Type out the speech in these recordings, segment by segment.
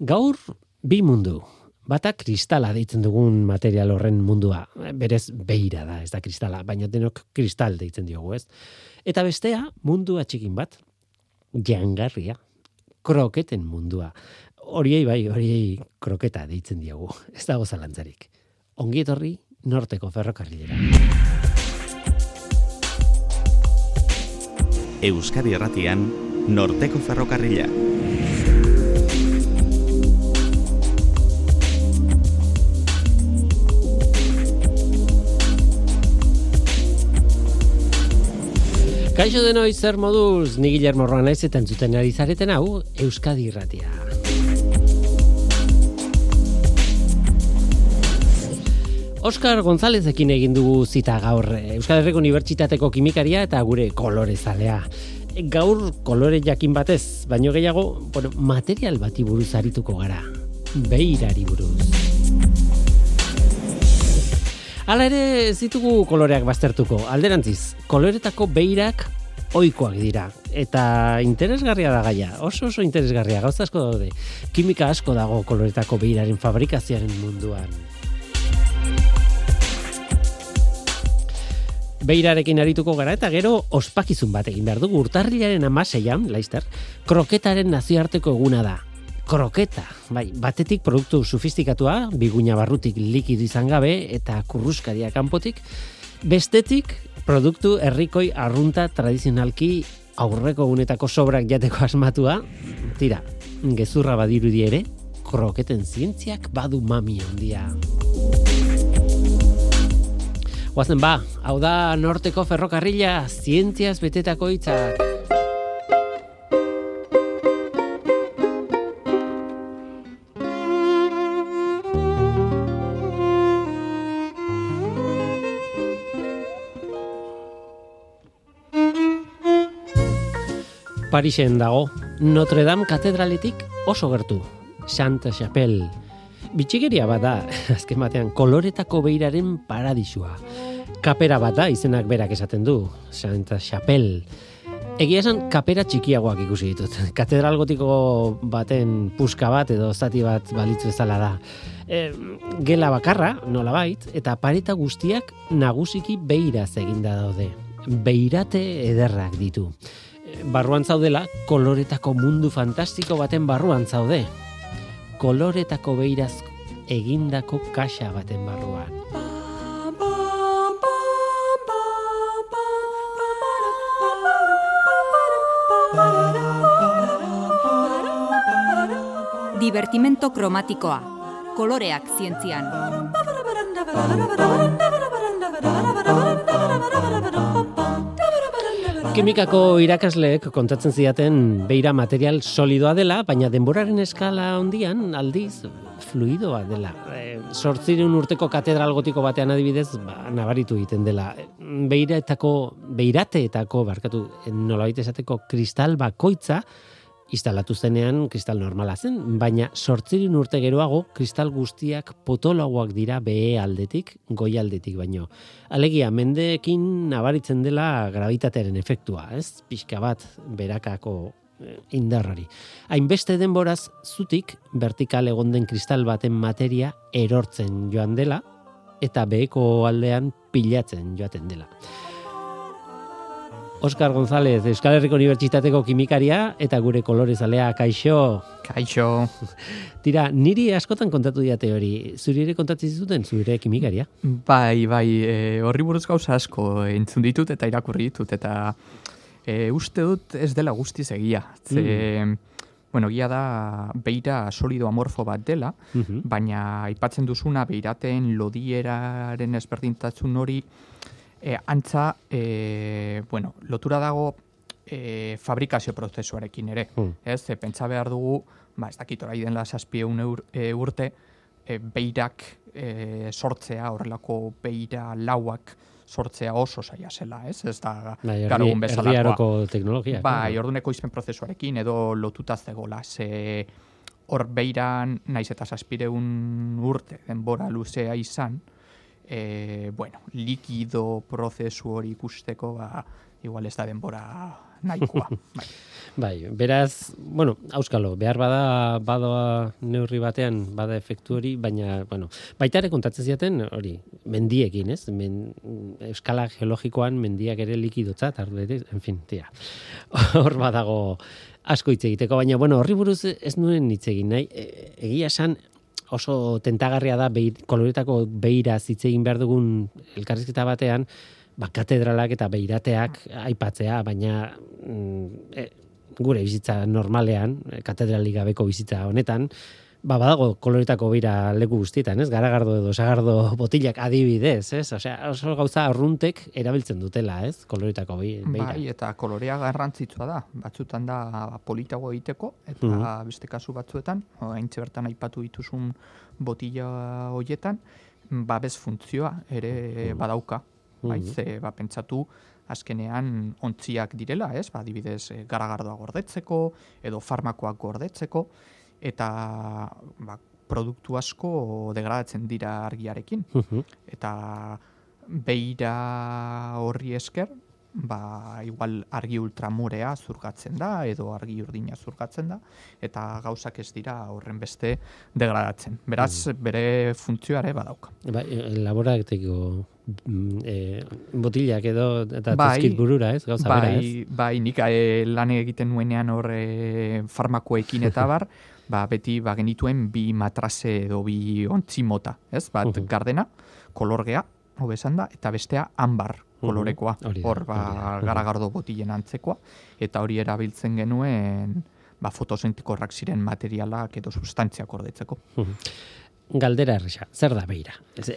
Gaur bi mundu. Bata kristala deitzen dugun material horren mundua. Berez beira da, ez da kristala, baina denok kristal deitzen diogu, ez? Eta bestea, mundu atxikin bat, jangarria, kroketen mundua. Horiei bai, horiei kroketa deitzen diogu, ez dago zalantzarik. Ongi etorri, norteko ferrokarrilera. Euskadi Erratian, norteko ferrokarrila. Kaixo denoi zer moduz, ni Guillermo Roanaiz eta entzuten ari zareten hau, Euskadi Irratia. Oskar Gonzalezekin egin dugu zita gaur Euskal Herriko Unibertsitateko kimikaria eta gure kolorezalea. Gaur kolore jakin batez, baino gehiago, bueno, material bati buruz arituko gara. Beirari buruz. Hala ere ez ditugu koloreak baztertuko. Alderantziz, koloretako beirak oikoak dira. Eta interesgarria da gaia. Oso oso interesgarria. Gauza asko daude. Kimika asko dago koloretako beiraren fabrikazioaren munduan. Beirarekin arituko gara eta gero ospakizun bat egin behar dugu urtarrilaren amaseian, laizter, kroketaren nazioarteko eguna da. Kroketa, bai, batetik produktu sofistikatua, biguina barrutik likidu izan gabe eta kurruskaria kanpotik, bestetik produktu herrikoi arrunta tradizionalki aurreko egunetako sobrak jateko asmatua, tira, gezurra badirudi ere, kroketen zientziak badu mami handia. Guazen ba, hau da norteko ferrokarrila, zientziaz betetako hitzak. Parisen dago, Notre Dame katedraletik oso gertu, Santa Chapelle. Bitxigeria bat da, azken batean, koloretako beiraren paradisua. Kapera bat da, izenak berak esaten du, Santa Chapelle. Egia esan, kapera txikiagoak ikusi ditut. Katedral gotiko baten puska bat edo zati bat balitzu bezala da. E, gela bakarra, nola bait, eta pareta guztiak nagusiki beiraz eginda daude. Beirate ederrak ditu. Barruan zaudela, koloretako mundu fantastiko baten barruan zaude koloretako beiraz egindako kaxa baten barruan. Divertimento kromatikoa. Koloreak zientzian. Kimikako irakasleek kontatzen zidaten beira material solidoa dela, baina denboraren eskala hondian aldiz fluidoa dela. E, sortzireun urteko katedral gotiko batean adibidez, ba, nabaritu egiten dela. Beiraetako, beirateetako, barkatu, nolabait esateko kristal bakoitza, instalatu zenean kristal normala zen, baina sortzirin urte geroago kristal guztiak potoloagoak dira behe aldetik, goi aldetik baino. Alegia, mendeekin nabaritzen dela gravitatearen efektua, ez? Pixka bat berakako eh, indarrari. Hainbeste denboraz zutik vertikal egon den kristal baten materia erortzen joan dela eta beheko aldean pilatzen joaten dela. Oskar González, Euskal Herriko Unibertsitateko kimikaria eta gure kolorezalea, kaixo. Kaixo. Tira, niri askotan kontatu diate hori, zuri ere kontatzen zuten, zure kimikaria? Bai, bai, e, horri buruz gauza asko entzun ditut eta irakurri ditut, eta e, uste dut ez dela guztiz egia. Ze, mm. Bueno, gia da beira solido amorfo bat dela, mhm. baina aipatzen duzuna beiraten lodieraren ezberdintasun hori e, antza, e, bueno, lotura dago e, fabrikazio prozesuarekin ere. Mm. Ez, e, pentsa behar dugu, ba, ez dakit orai den lasazpie ur, e, urte, e, beirak e, sortzea, horrelako beira lauak sortzea oso saia zela, ez? Ez da bai, garugun bezalakoa. teknologia. Bai, orduneko izpen prozesuarekin edo lotuta zegola, ze hor beiran, naiz eta zazpireun urte, denbora luzea izan, e, bueno, likido prozesu hori ikusteko, ba, igual ez da denbora nahikoa. bai. Bai, beraz, bueno, auskalo, behar bada badoa neurri batean bada efektu hori, baina, bueno, baita ere kontatzen ziaten hori, mendiekin, ez? Men, eskala geologikoan mendiak ere likidotzat, ardu ere, en fin, tia. Hor badago asko hitz egiteko, baina, bueno, horri buruz ez nuen hitz egin nahi, E- egia esan, oso tentagarria da beir, koloretako beira hitz egin behar dugun elkarrizketa batean, ba, katedralak eta beirateak aipatzea, baina mm, e, gure bizitza normalean, e, katedralik gabeko bizitza honetan, ba, badago koloretako beira leku guztietan, ez? Garagardo edo sagardo botilak adibidez, ez? Osea, oso gauza arruntek erabiltzen dutela, ez? Koloretako bi- beira. Bai, eta kolorea garrantzitsua da. Batzutan da ba, politago egiteko, eta Mhm. beste kasu batzuetan, haintze bertan aipatu dituzun botila hoietan, babes funtzioa ere badauka. Bai, Mhm. ze, ba, pentsatu, azkenean ontziak direla, ez? Ba, adibidez, eh, garagardoa gordetzeko, edo farmakoak gordetzeko, eta ba, produktu asko degradatzen dira argiarekin Mhm. eta beira horri esker, ba, igual argi ultramorea zurgatzen da, edo argi urdina zurgatzen da, eta gauzak ez dira horren beste degradatzen. Beraz, bere funtzioare badauka. Bai, e, laborateko mm, e, botilak edo eta Bai, burura, ez? Gauza bera, ez? bai, bai, nik e, lan egiten nuenean hor e, farmakoekin eta bar, ba, beti ba, genituen bi matrase edo bi ontzi mota, ez? Bat Mhm. gardena, kolorgea, hobe esan da, eta bestea kolorekoa, Mhm, hori da, hor ba. Mhm. garagardo botilen antzekoa, eta hori erabiltzen genuen ba, fotosentikorrak ziren materialak edo substantziak ordetzeko. Galdera erresa, zer da beira? Ez,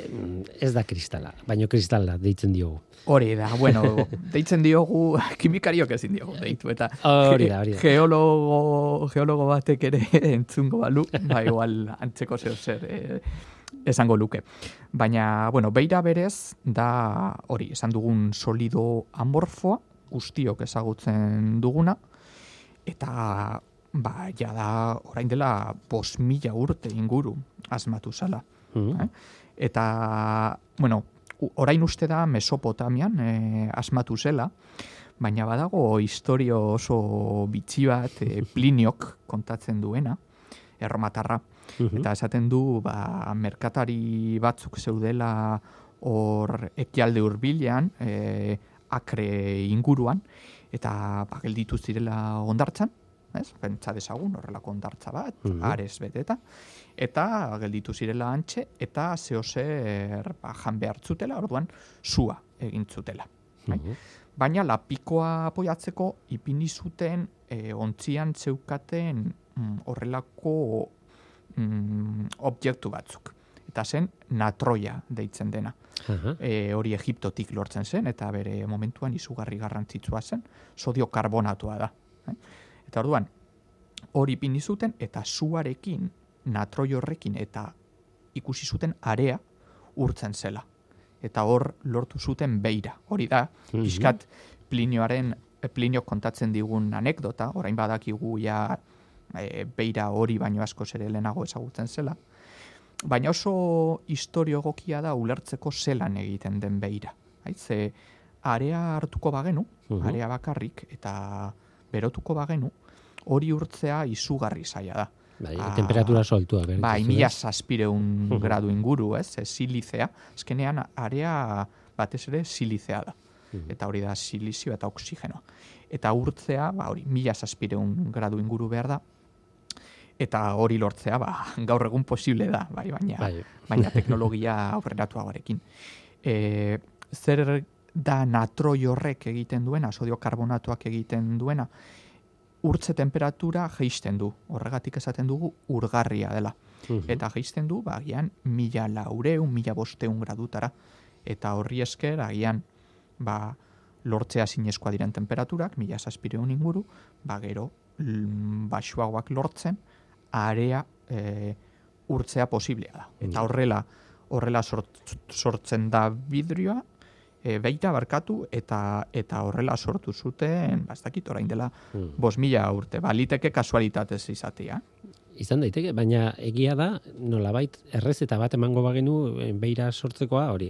ez da kristala, baino kristala deitzen diogu. Hori da, bueno, deitzen diogu, kimikariok ezin diogu deitu, eta Hori da, hori da. geologo, geologo batek ere entzungo balu, ba igual antzeko zeo zer eh, esango luke. Baina, bueno, beira berez da hori, esan dugun solido amorfoa, guztiok ezagutzen duguna, eta ba, ja da orain dela bos mila urte inguru asmatu zala. Mhm. Eh? Eta, bueno, orain uste da Mesopotamian eh, asmatu zela, baina badago historio oso bitxi bat eh, Pliniok kontatzen duena, erromatarra. Mhm. Eta esaten du, ba, merkatari batzuk zeudela hor ekialde hurbilean, eh, akre inguruan, eta ba, gelditu zirela ondartzan, ez? Pentsa dezagun horrelako ondartza bat, Mhm. ares beteta, eta gelditu zirela antxe, eta zehozer ba, jan behar zutela, orduan, sua egin zutela. bai? Mhm. Baina lapikoa apoiatzeko ipini zuten e, ontzian zeukaten mm, horrelako mm, objektu batzuk. Eta zen natroia deitzen dena. E, hori Egiptotik lortzen zen, eta bere momentuan izugarri garrantzitsua zen, sodio karbonatua da. eh? Eta orduan, hori ipini zuten, eta suarekin, natroi horrekin, eta ikusi zuten area urtzen zela. Eta hor lortu zuten beira. Hori da, Mhm. pixkat Plinioaren, eh, Plinio kontatzen digun anekdota, orain badakigu ja e, beira hori baino asko ere lehenago ezagutzen zela. Baina oso historio egokia da ulertzeko zelan egiten den beira. Haitze, area hartuko bagenu, Mhm. area bakarrik, eta berotuko bagenu, hori urtzea izugarri zaila da. Bai, Ah, temperatura berez, Bai, mila zazpireun Mhm. gradu inguru, ez, ez silizea. Azkenean, area batez ere silizea da. Mhm. Eta hori da silizio eta oksigenoa. Eta urtzea, ba, hori, mila zazpireun gradu inguru behar da. Eta hori lortzea, ba, gaur egun posible da, bai, baina, Bai. baina teknologia aurreratuagoarekin. E, zer da natroi horrek egiten duena, sodio karbonatuak egiten duena, urtze temperatura geisten du. Horregatik esaten dugu urgarria dela. Mhm. Eta geisten du, ba, agian, mila laureun, mila bosteun gradutara. Eta horri esker, agian, ba, lortzea zinezkoa diren temperaturak, mila zazpireun inguru, ba, gero, baxuagoak lortzen, area e, urtzea posiblea da. Eta horrela, horrela sort, sortzen da vidrioa, e, beita barkatu, eta eta horrela sortu zuten, ba, ez dakit orain dela, bos mila urte, baliteke kasualitatez izatea. Izan daiteke, baina egia da, nolabait, errezeta bat emango bagenu eh, beira sortzekoa, hori,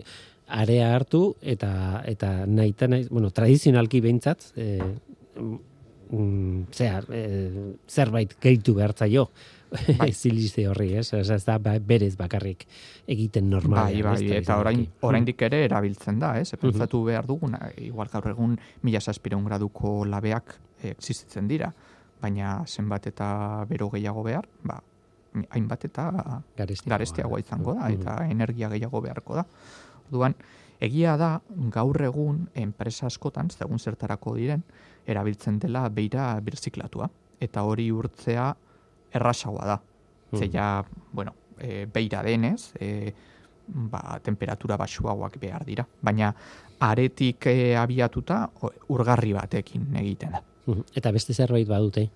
area hartu eta eta nahita naiz, bueno, tradizionalki behintzat, e, mm, zea, e, zerbait gehitu behartzaio Bai. zilize horri, ez? Ez, ez da ba- berez bakarrik egiten Bai, normalean. bai, ez, eta orain, oraindik ere erabiltzen da, ez? Pentsatu behar duguna, igual gaur egun mila zazpireun graduko labeak existitzen dira, baina zenbat eta bero gehiago behar, ba, hainbat eta Garestiagoa. garestiagoa izango da, Mhm. eta energia gehiago beharko da. Orduan, egia da, gaur egun enpresa askotan, zegun zertarako diren, erabiltzen dela beira birziklatua. Eta hori urtzea errasagoa da. Ze Mhm. ja, bueno, e, beira denez, e, ba, temperatura basuagoak behar dira. Baina aretik e, abiatuta urgarri batekin egiten da. Mhm. Eta beste zerbait badute.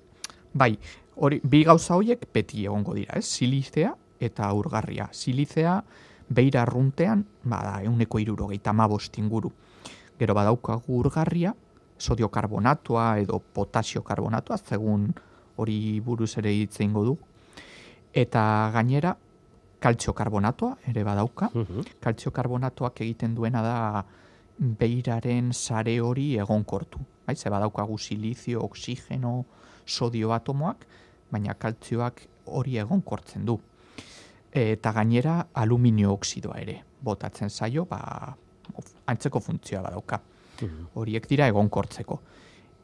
Bai, hori, bi gauza horiek beti egongo dira, ez? Silizea eta urgarria. Silizea beira arruntean, bada, euneko irurogeita mabost inguru. Gero badaukagu urgarria, sodio karbonatoa edo potasio karbonatoa, zegun hori buruz ere hitz eingo du. Eta gainera, kaltzio karbonatoa ere badauka. Mhm. Kaltzio karbonatoak egiten duena da beiraren sare hori egonkortu. Bai, ze badaukagu silizio, oxigeno, sodio atomoak, baina kaltzioak hori egonkortzen du. Eta gainera aluminio oxidoa ere botatzen zaio, ba, antzeko funtzioa badauka. Mhm. Horiek dira egonkortzeko.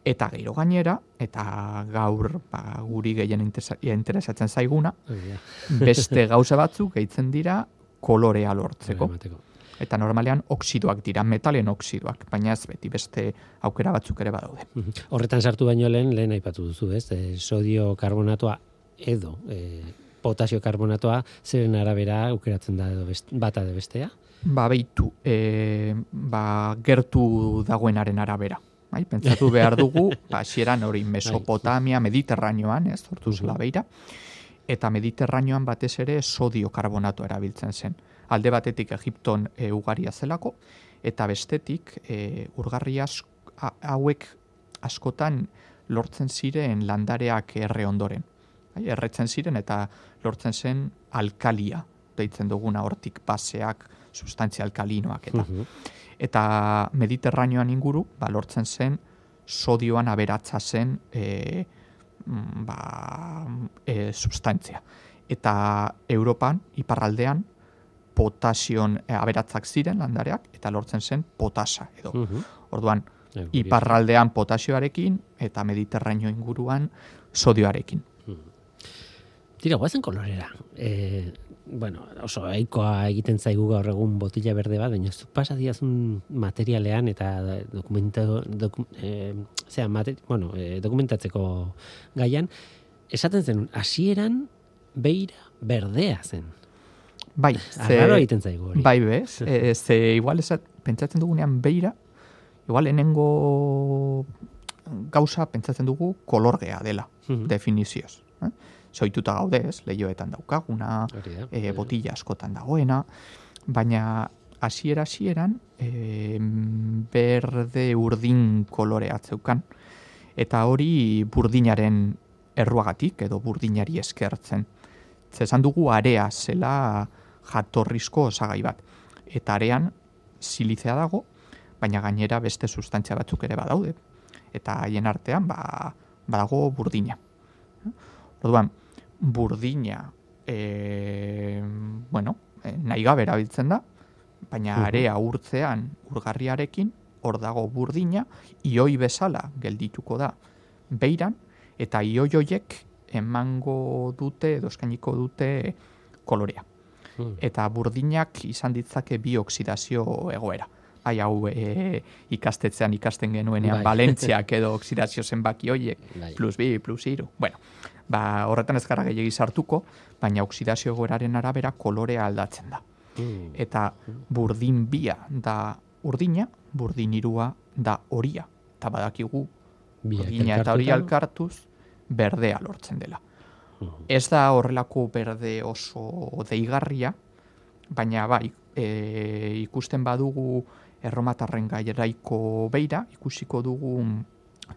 Eta gero gainera, eta gaur ba, guri gehien interesa- interesatzen zaiguna, beste gauza batzuk gehitzen dira kolorea lortzeko. Eta normalean oxidoak dira, metalen oxidoak, baina ez beti beste aukera batzuk ere badaude. Mhm. Horretan sartu baino lehen, lehen aipatu duzu, ez? E, sodio karbonatoa edo e, potasio karbonatoa zeren arabera aukeratzen da edo best, bata edo bestea. Ba, beitu, e, ba, gertu dagoenaren arabera. Bai, pentsatu behar dugu, hasieran hori Mesopotamia, Mediterraneoan, ez, sortu zela beira, eta Mediterraneoan batez ere sodio karbonato erabiltzen zen. Alde batetik Egipton e, ugaria zelako, eta bestetik e, urgarri ask- hauek askotan lortzen ziren landareak erre ondoren. Bai, erretzen ziren eta lortzen zen alkalia, deitzen duguna hortik baseak, sustantzia alkalinoak eta. Mhm. Eta Mediterraneoan inguru, ba, lortzen zen sodioan aberatza zen e, mm, ba, e, sustantzia. Eta Europan, iparraldean, potasion e, aberatzak ziren landareak, eta lortzen zen potasa edo. Mhm. Orduan, Eh, iparraldean potasioarekin eta Mediterraneo inguruan sodioarekin. Tira, guazen kolorera. E, bueno, oso aikoa egiten zaigu gaur egun botila berde bat, baina zuk pasa diazun materialean eta dokumento, doku, e, zera, mate, bueno, e, dokumentatzeko gaian, esaten zen, hasieran beira berdea zen. Bai, Arraro egiten zaigu hori. Bai, bez? E, ze igual esat, pentsatzen dugunean beira, igual lehenengo gauza pentsatzen dugu kolorgea dela, Mhm. definizioz. Eh? Soituta gaude, ez, lehioetan daukaguna, Hori da. e, botila askotan dagoena, baina hasiera hasieran e, berde urdin kolore atzeukan. Eta hori burdinaren erruagatik edo burdinari eskertzen. Ze esan dugu area zela jatorrizko osagai bat. Eta arean silizea dago, baina gainera beste sustantzia batzuk ere badaude. Eta haien artean ba, badago burdina. Orduan, burdina e, bueno, e, nahi gabe erabiltzen da, baina area urtzean urgarriarekin, hor dago burdina, ioi bezala geldituko da beiran, eta ioi hoiek emango dute, edo eskainiko dute kolorea. Mhm. Eta burdinak izan ditzake bi oksidazio egoera. Bai, hau e, ikastetzean ikasten genuenean Bai. Valentziak edo oksidazio zenbaki hoiek, Bai. plus bi, plus iru. Bueno, ba, horretan ez gara gehiagi sartuko, baina oksidazio egoeraren arabera kolorea aldatzen da. Mhm. Eta burdin bia da urdina, burdin irua da horia. Eta badakigu urdina eta hori alkartuz berdea lortzen dela. Mhm. Ez da horrelako berde oso deigarria, baina bai, e, ikusten badugu erromatarren gairaiko beira, ikusiko dugu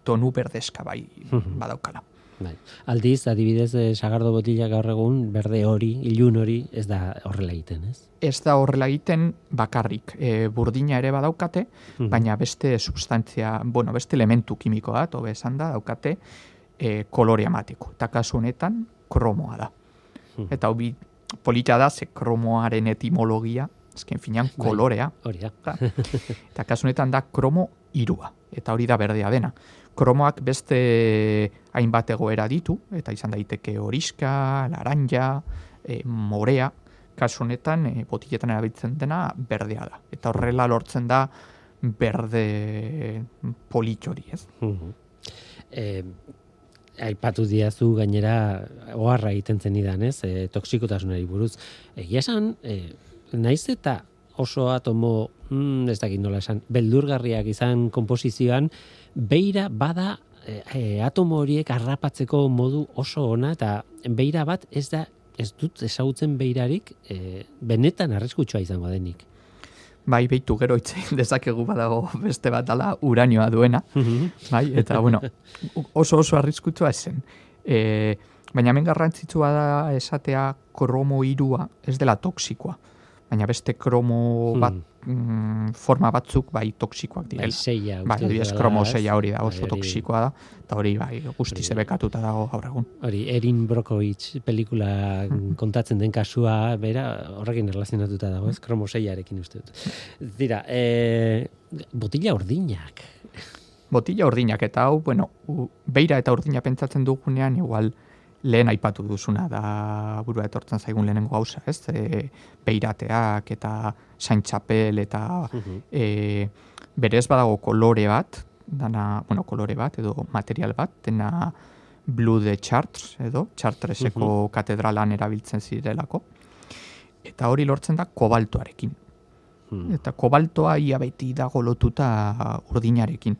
tonu berdeska bai Mhm. badaukala. Bai. Aldiz, adibidez, eh, sagardo botila gaur egun, berde hori, ilun hori, ez da horrela egiten, ez? Ez da horrela egiten bakarrik. E, burdina ere badaukate, Mhm. baina beste substantzia, bueno, beste elementu kimiko bat, hobe esan da, daukate e, kolore emateko. Eta kasu honetan, kromoa da. Mhm. Eta hobi polita da, ze kromoaren etimologia, ezken finean, Bai. kolorea, Hori da. da. Eta kasu honetan da kromo irua. Eta hori da berdea dena. Kromoak beste hainbat egoera ditu, eta izan daiteke horiska, laranja, e, morea, kasu honetan e, botiletan erabiltzen dena berdea da. Eta horrela lortzen da berde politxori, ez? Mhm. Eh, aipatu diazu gainera oharra egiten zenidan, ez? E, toksikotasunari buruz. Egia esan, e, naiz eta oso atomo, mm, ez dakit nola esan, beldurgarriak izan komposizioan, beira bada e, e, atomo horiek harrapatzeko modu oso ona eta beira bat ez da ez dut ezagutzen beirarik e, benetan arriskutsua izango denik. Bai, behitu gero itzein dezakegu badago beste bat dala uranioa duena, bai, eta bueno, oso oso arriskutsua zen. E, baina hemen garrantzitsua da esatea kromo irua ez dela toksikoa. Baina beste kromo Hmm. bat, mm, forma batzuk bai toksikoak Bai, direla. seia. Bai, uste adibidez dela, kromo seia hori da, Bai, oso toksikoa da, eta hori bai guzti zebekatuta dago gaur egun. Hori, Erin Brokovich pelikula kontatzen den kasua, bera, horrekin erlazionatuta dago, ez? Kromo seiarekin uste dut. Dira, e, botila ordinak. Botila urdinak eta hau, bueno, beira eta urdina pentsatzen dugunean, igual lehen aipatu duzuna da burua etortzen zaigun lehenengo gauza, ez? E, beirateak eta saintxapel eta e, berez badago kolore bat, dana, bueno, kolore bat edo material bat, dena Blue de Chartres edo, Chartreseko katedralan erabiltzen zirelako. Eta hori lortzen da kobaltoarekin. Hmm. Eta kobaltoa ia beti dago lotuta urdinarekin.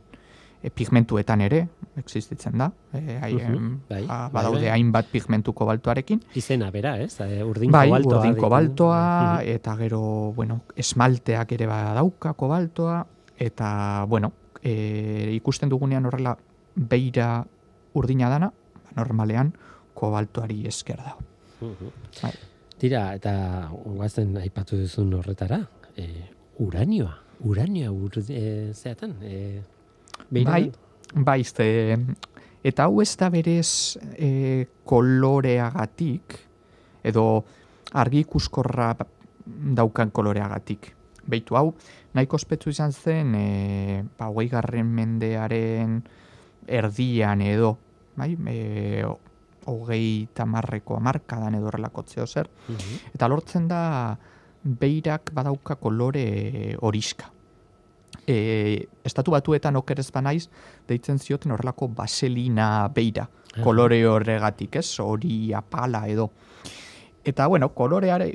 E, pigmentuetan ere, existitzen da. E, haien, Mhm, bai, ba, bai, badaude bai. hainbat pigmentu kobaltoarekin. Izena, bera, ez? Urdin bai, kobaltoa. urdin kobaltoa, du. eta gero, bueno, esmalteak ere badauka kobaltoa, eta, bueno, e, ikusten dugunean horrela beira urdina dana, ba, normalean kobaltoari esker dago. Mhm. Bai. Tira, eta guazen aipatu duzun horretara, e, uranioa. Uranioa ur, e, zeatan, e, Bai, bai, ze, eta hau ez da berez e, koloreagatik, edo argi ikuskorra daukan koloreagatik. Beitu hau, nahiko ospetsu izan zen, e, ba, hogei garren mendearen erdian edo, bai, e, hogei tamarreko amarkadan edo horrelako zeo zer, Mhm. eta lortzen da beirak badauka kolore horiska. E, estatu batuetan okerez banaiz, deitzen zioten horrelako baselina beira, Ah. kolore horregatik, ez? Hori apala edo. Eta, bueno, koloreare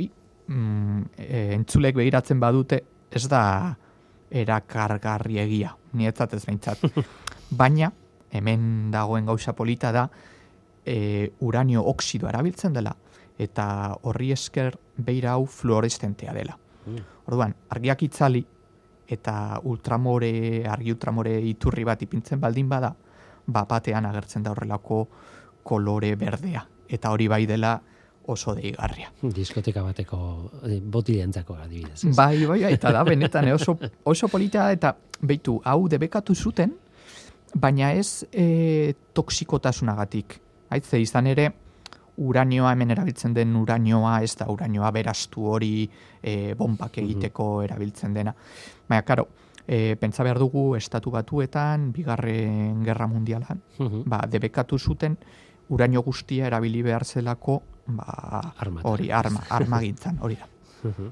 mm, e, entzulek begiratzen badute, ez da erakargarri egia, nietzat ez behintzat. Baina, hemen dagoen gauza polita da, e, uranio oksidoa erabiltzen dela, eta horri esker beira hau fluoreszentea dela. Mm. Orduan, argiak itzali, eta ultramore, argi ultramore iturri bat ipintzen baldin bada, ba batean agertzen da horrelako kolore berdea. Eta hori bai dela oso deigarria. Diskoteka bateko e, botilentzako adibidez. ez? Bai, bai, bai, eta da, benetan, eh, oso, oso polita, eta beitu, hau debekatu zuten, baina ez e, toksikotasunagatik. Haitze, izan ere, uranioa hemen erabiltzen den uranioa, ez da uranioa beraztu hori e, bombak egiteko erabiltzen dena. Baina, karo, e, pentsa behar dugu estatu batuetan, bigarren gerra mundialan, Mhm. ba, debekatu zuten uranio guztia erabili behar zelako ba, Armatan. hori, arma, armagintzan, hori da. Mhm.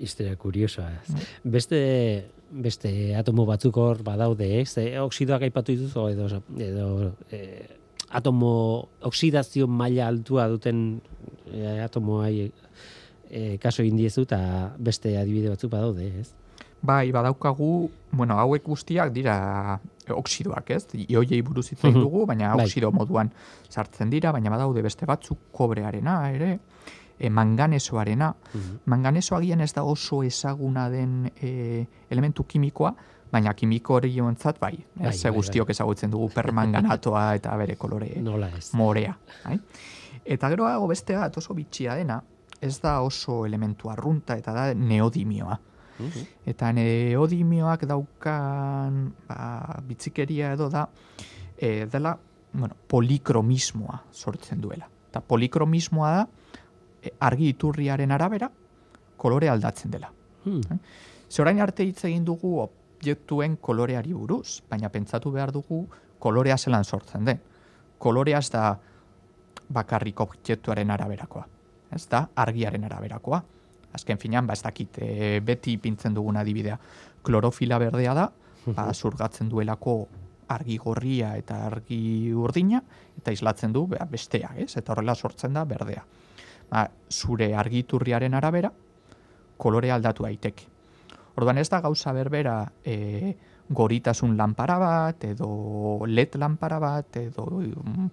Historia kuriosoa. ez. Bai. Beste beste atomo batzuk hor badaude, ez? E, oksidoak aipatu dituzu edo edo e, atomo oksidazio maila altua duten e, atomoai e, kaso egin diezu eta beste adibide batzuk badaude, ez? Bai, badaukagu, bueno, hauek guztiak dira oksidoak, ez? Ioiei buruz hitz egin Mhm. dugu, baina Bai. oksido moduan sartzen dira, baina badaude beste batzuk kobrearena ere, e, manganesoarena. Mhm. Manganeso agian ez da oso ezaguna den e, elementu kimikoa, baina kimiko hori jontzat bai, Bai, ez, bai, guztiok ezagutzen dugu permanganatoa eta bere kolore Nola ez. morea. Bai? Eta gero hago beste bat oso bitxia dena, ez da oso elementu arrunta eta da neodimioa. Mhm. Eta neodimioak daukan ba, bitzikeria edo da, e, dela bueno, polikromismoa sortzen duela. Eta polikromismoa da, e, argi iturriaren arabera, kolore aldatzen dela. Hmm. Ze orain arte hitz egin dugu objektuen koloreari buruz, baina pentsatu behar dugu kolorea zelan sortzen den. Kolorea ez da bakarrik objektuaren araberakoa. Ez da argiaren araberakoa. Azken finan, ba ez dakit, e, beti ipintzen dugun adibidea. Klorofila berdea da, ba, zurgatzen duelako argi gorria eta argi urdina, eta islatzen du ba, bestea, ez? Eta horrela sortzen da berdea. Ba, zure argiturriaren arabera, kolore aldatu daiteke. Orduan ez da gauza berbera e, goritasun lanpara bat, edo LED lanpara bat, edo mm,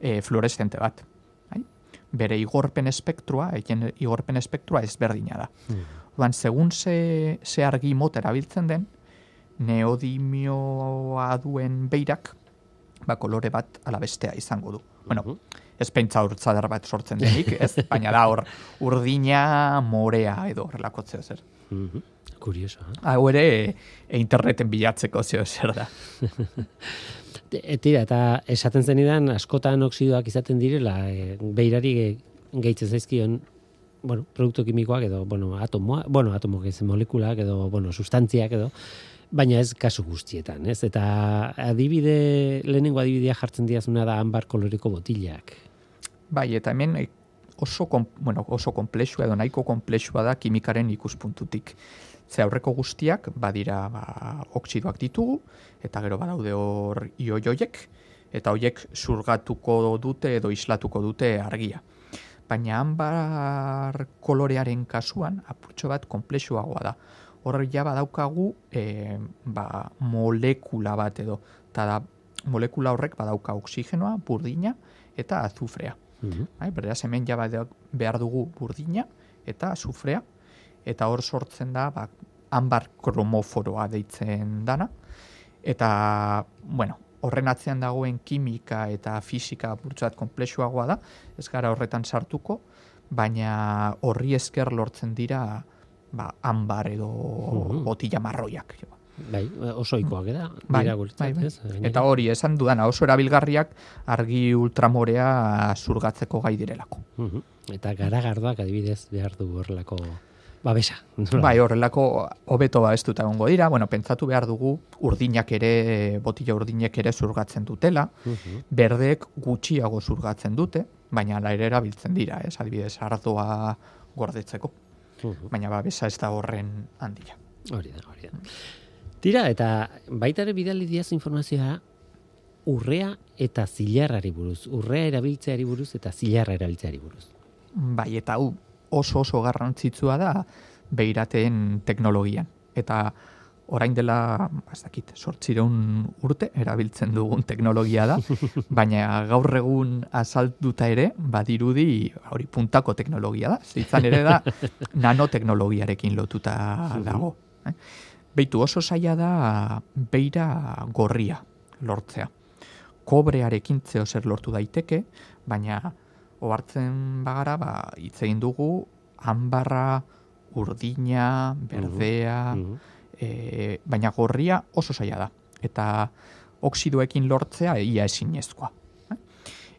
e, fluorescente bat. Bai? Bere igorpen espektrua, egin igorpen espektrua ezberdina da. Orduan, segun ze, ze argi mota erabiltzen den, neodimioa duen beirak, ba, kolore bat ala bestea izango du. Bueno, ez pentsa urtzadar bat sortzen denik, ez, baina da hor urdina morea edo horrelako zeo zer. Mhm. Kurioso, eh? Hau ere e, interneten bilatzeko zeo zer da. E, tira, eta esaten zenidan askotan oxidoak izaten direla, e, beirari ge- gehitzen zaizkion bueno, produktu kimikoak edo, bueno, atomoa, bueno, atomoak ez, molekulak edo, bueno, sustantziak edo, baina ez kasu guztietan, ez? Eta adibide, lehenengo adibidea jartzen diazuna da ambar koloreko botilak. Bai, eta hemen e, oso, kom, bueno, oso komplexua edo nahiko komplexua da kimikaren ikuspuntutik. Ze aurreko guztiak badira ba, oksidoak ditugu, eta gero badaude hor ioioiek, eta hoiek zurgatuko dute edo islatuko dute argia. Baina ambar kolorearen kasuan apurtxo bat komplexuagoa da. Hor ja badaukagu e, ba, molekula bat edo, eta da molekula horrek badauka oksigenoa, burdina eta azufrea. Mhm. Bai, beraz hemen ja behar dugu burdina eta azufrea eta hor sortzen da ba, ambar kromoforoa deitzen dana eta bueno, horren atzean dagoen kimika eta fisika burtsat komplexuagoa da, ez gara horretan sartuko, baina horri esker lortzen dira ba, ambar edo Mhm. botila marroiak. jo. Bai, osoikoak da, Bai, dira bai, guretzat, bai. ez? Eta hori, esan dudana, oso erabilgarriak argi ultramorea zurgatzeko gai direlako. Eta garagardoak adibidez behar du horrelako babesa. Bai, horrelako hobeto babestuta egongo dira, bueno, pentsatu behar dugu urdinak ere, botila urdinek ere zurgatzen dutela, Mhm. berdeek gutxiago zurgatzen dute, baina ala ere erabiltzen dira, ez, adibidez, ardoa gordetzeko, Mhm. baina babesa ez da horren handia. Hori da, hori da. Tira, eta baita ere bidali diaz informazioa urrea eta zilarrari buruz. Urrea erabiltzeari buruz eta zilarra erabiltzeari buruz. Bai, eta hau oso oso garrantzitsua da beirateen teknologian. Eta orain dela, ba, ez dakit, sortzireun urte erabiltzen dugun teknologia da, baina gaur egun azalduta ere, badirudi, hori puntako teknologia da, zeitzan ere da nanoteknologiarekin lotuta dago. Eh? Beitu oso zaila da beira gorria lortzea. Kobrearekin zeo zer lortu daiteke, baina ohartzen bagara, ba, hitz egin dugu, ambarra, urdina, berdea, Mhm. e, baina gorria oso zaila da. Eta oksidoekin lortzea ia ezinezkoa.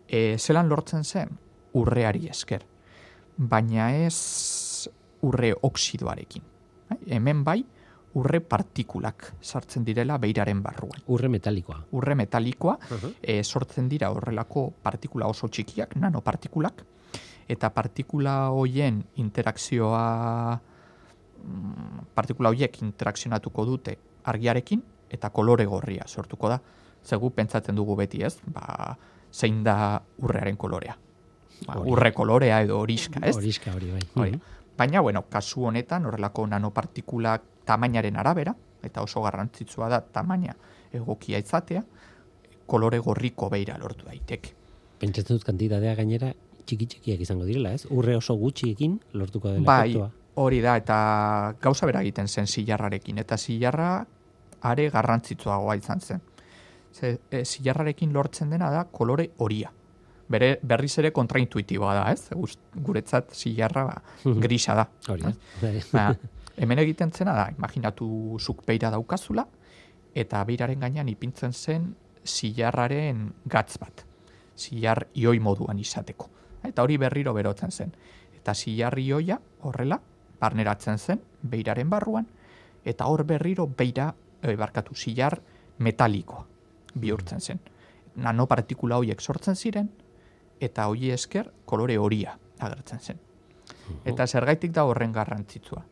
E, zelan lortzen zen? Urreari esker. Baina ez urre oksidoarekin. Hemen bai, urre partikulak sartzen direla beiraren barruan. Urre metalikoa. Urre metalikoa Mhm. e, sortzen dira horrelako partikula oso txikiak, nanopartikulak, eta partikula hoien interakzioa mm, partikula hoiek interakzionatuko dute argiarekin eta kolore gorria sortuko da. Zegu pentsatzen dugu beti, ez? Ba, zein da urrearen kolorea. Ba, Hori. urre kolorea edo horiska, ez? Horiska hori bai. Hori. Mhm. Baina, bueno, kasu honetan, horrelako nanopartikulak tamainaren arabera, eta oso garrantzitsua da tamaina egokia izatea, kolore gorriko beira lortu daiteke. Pentsatzen dut kantitatea gainera txiki txikiak izango direla, ez? Urre oso gutxiekin lortuko dela Bai, efektua. hori da, eta gauza bera egiten zen zilarrarekin, eta zilarra are garrantzitsuagoa izan zen. Ze, e, zilarrarekin lortzen dena da kolore horia. Bere, berriz ere kontraintuitiboa da, ez? Guretzat zilarra ba, grisa da. Hori da. Hemen egiten zena da, imaginatu zuk beira daukazula, eta beiraren gainean ipintzen zen zilarraren gatz bat. Zilar ioi moduan izateko. Eta hori berriro berotzen zen. Eta zilar ioia horrela, barneratzen zen, beiraren barruan, eta hor berriro beira, e, barkatu, zilar metalikoa bihurtzen zen. Nanopartikula horiek sortzen ziren, eta hori esker kolore horia agertzen zen. Eta zergaitik da horren garrantzitsua.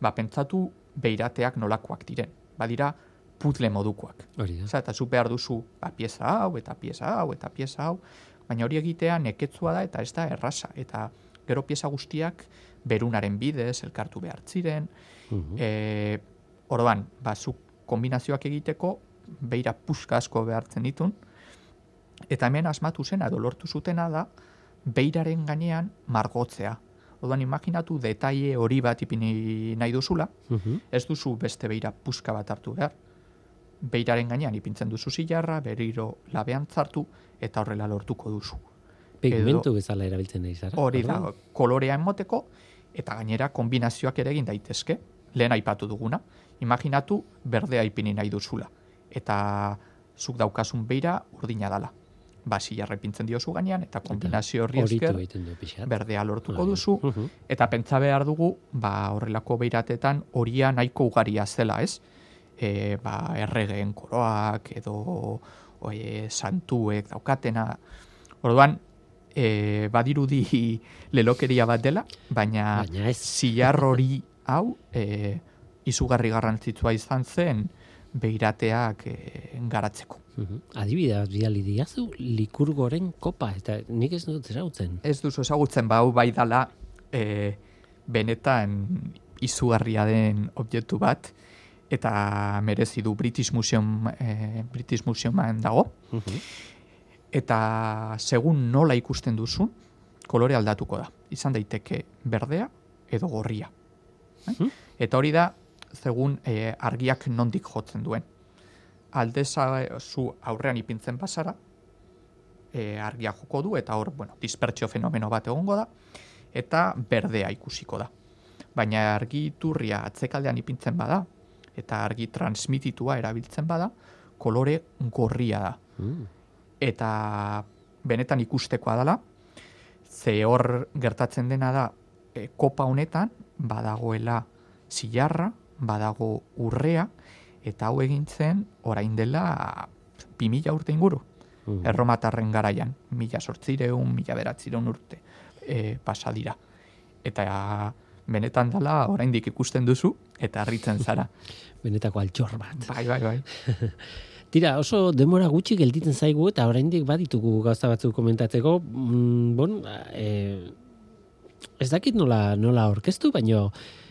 Ba, pentsatu beirateak nolakoak diren. Badira puzzle modukoak. Hori da. Osa, eta zu behar duzu ba, pieza hau, eta pieza hau, eta pieza hau, baina hori egitea neketzua da eta ez da errasa. Eta gero pieza guztiak berunaren bidez, elkartu behar ziren, e, orduan, ba, zu kombinazioak egiteko, beira puska asko behartzen ditun, eta hemen asmatu zena, edo lortu zutena da, beiraren gainean margotzea. Orduan, imaginatu detaile hori bat ipini nahi duzula, Mhm. ez duzu beste beira puska bat hartu behar. Beiraren gainean ipintzen duzu zilarra, berriro labean zartu, eta horrela lortuko duzu. Pigmentu bezala erabiltzen nahi zara. Hori da, kolorea emoteko, eta gainera kombinazioak ere egin daitezke, lehen aipatu duguna. Imaginatu berdea ipini nahi duzula. Eta zuk daukasun beira urdina dala. Ba, zilarra ipintzen diozu gainean, eta kombinazio horri esker berdea lortuko duzu, eta pentsa behar dugu, ba, horrelako beiratetan horia nahiko ugaria zela, ez? E, ba, erregeen koroak, edo oie, santuek daukatena. Orduan, e, badirudi lelokeria bat dela, baina, Baina ez. zilar hori hau e, izugarri garrantzitsua izan zen beirateak e, garatzeko. Mhm. Adibidea bat bidali diazu likurgoren kopa, eta nik ez dut ezautzen. ez duzu ezagutzen ba hau bai dala e, benetan izugarria den objektu bat eta merezi du British Museum e, British Museuman dago Mhm. eta segun nola ikusten duzun kolore aldatuko da izan daiteke berdea edo gorria? Mhm. eta hori da segun e, argiak nondik jotzen duen aldeza zu aurrean ipintzen bazara e, argia joko du eta hor, bueno, dispertsio fenomeno bat egongo da eta berdea ikusiko da. Baina argi iturria atzekaldean ipintzen bada eta argi transmititua erabiltzen bada, kolore gorria da. Mm. Eta benetan ikustekoa dela, ze hor gertatzen dena da e, kopa honetan badagoela zilarra, badago urrea, eta hau egintzen orain dela 2000 urte inguru Mhm. erromatarren garaian, mila sortzireun, mila beratzireun urte e, pasa dira. Eta benetan dela oraindik ikusten duzu eta harritzen zara. Benetako altxor bat. bai, bai, bai. Tira, oso demora gutxi gelditzen zaigu eta oraindik baditugu gauza batzuk komentatzeko. Mm, bon, e, ez dakit nola, nola orkestu, baino mm,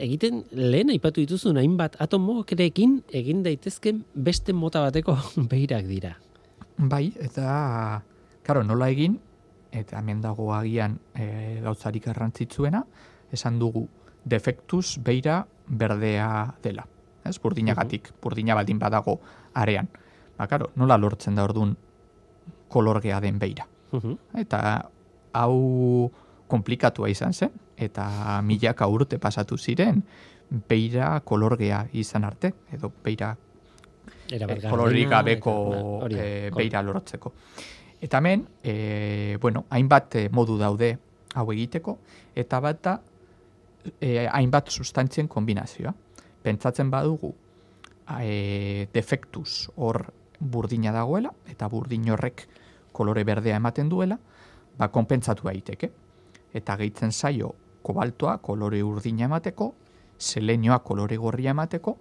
egiten lehen aipatu dituzun hainbat atomokerekin egin daitezken beste mota bateko behirak dira. Bai, eta, karo, nola egin, eta hemen dago agian e, gauzarik garrantzitsuena, esan dugu defektuz beira berdea dela. Ez, burdinagatik, burdina baldin badago arean. Ba, karo, nola lortzen da ordun kolorgea den beira. Eta hau komplikatua izan zen, eta milaka urte pasatu ziren, beira kolorgea izan arte, edo beira Erabat eh, kolorik gabeko eta- ba, hori da, eh, beira lortzeko. Eta hemen, e, bueno, hainbat modu daude hau egiteko, eta bat da e, hainbat sustantzien kombinazioa. Pentsatzen badugu e, defektuz hor burdina dagoela, eta burdin horrek kolore berdea ematen duela, ba, konpentsatu daiteke. Eta gehitzen zaio kobaltoa kolore urdina emateko, selenioa kolore gorria emateko,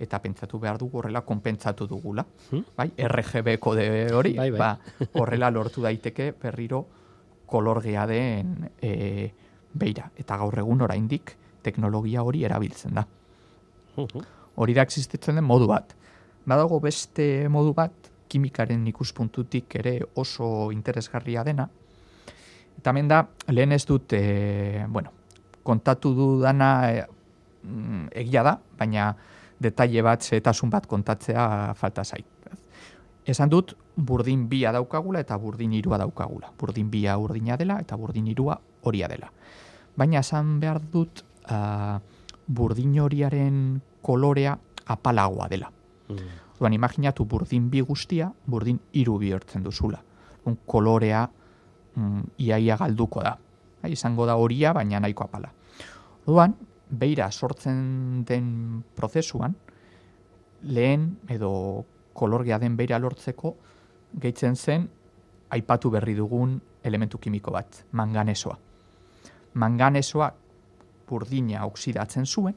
eta pentsatu behar dugu horrela konpentsatu dugula. Hmm? Bai, RGB kode hori, Bai, bai. Ba, horrela lortu daiteke berriro kolorgea den e, beira. Eta gaur egun oraindik teknologia hori erabiltzen da. Mhm. Hori da existitzen den modu bat. Badago beste modu bat, kimikaren ikuspuntutik ere oso interesgarria dena. Eta hemen da, lehen ez dut, e, bueno, kontatu dudana e, mm, egia da, baina detaile bat, zetasun bat kontatzea falta zait. Esan dut, burdin bia daukagula eta burdin irua daukagula. Burdin bia urdina dela eta burdin irua horia dela. Baina esan behar dut, uh, burdin horiaren kolorea apalagoa dela. Mm. Duan, imaginatu burdin bi guztia, burdin iru bihurtzen duzula. Un kolorea mm, iaia galduko da. Bai, izango da horia, baina nahiko apala. Duan, beira sortzen den prozesuan, lehen edo kolorgea den beira lortzeko, gehitzen zen, aipatu berri dugun elementu kimiko bat, manganesoa. Manganesoa burdina oksidatzen zuen,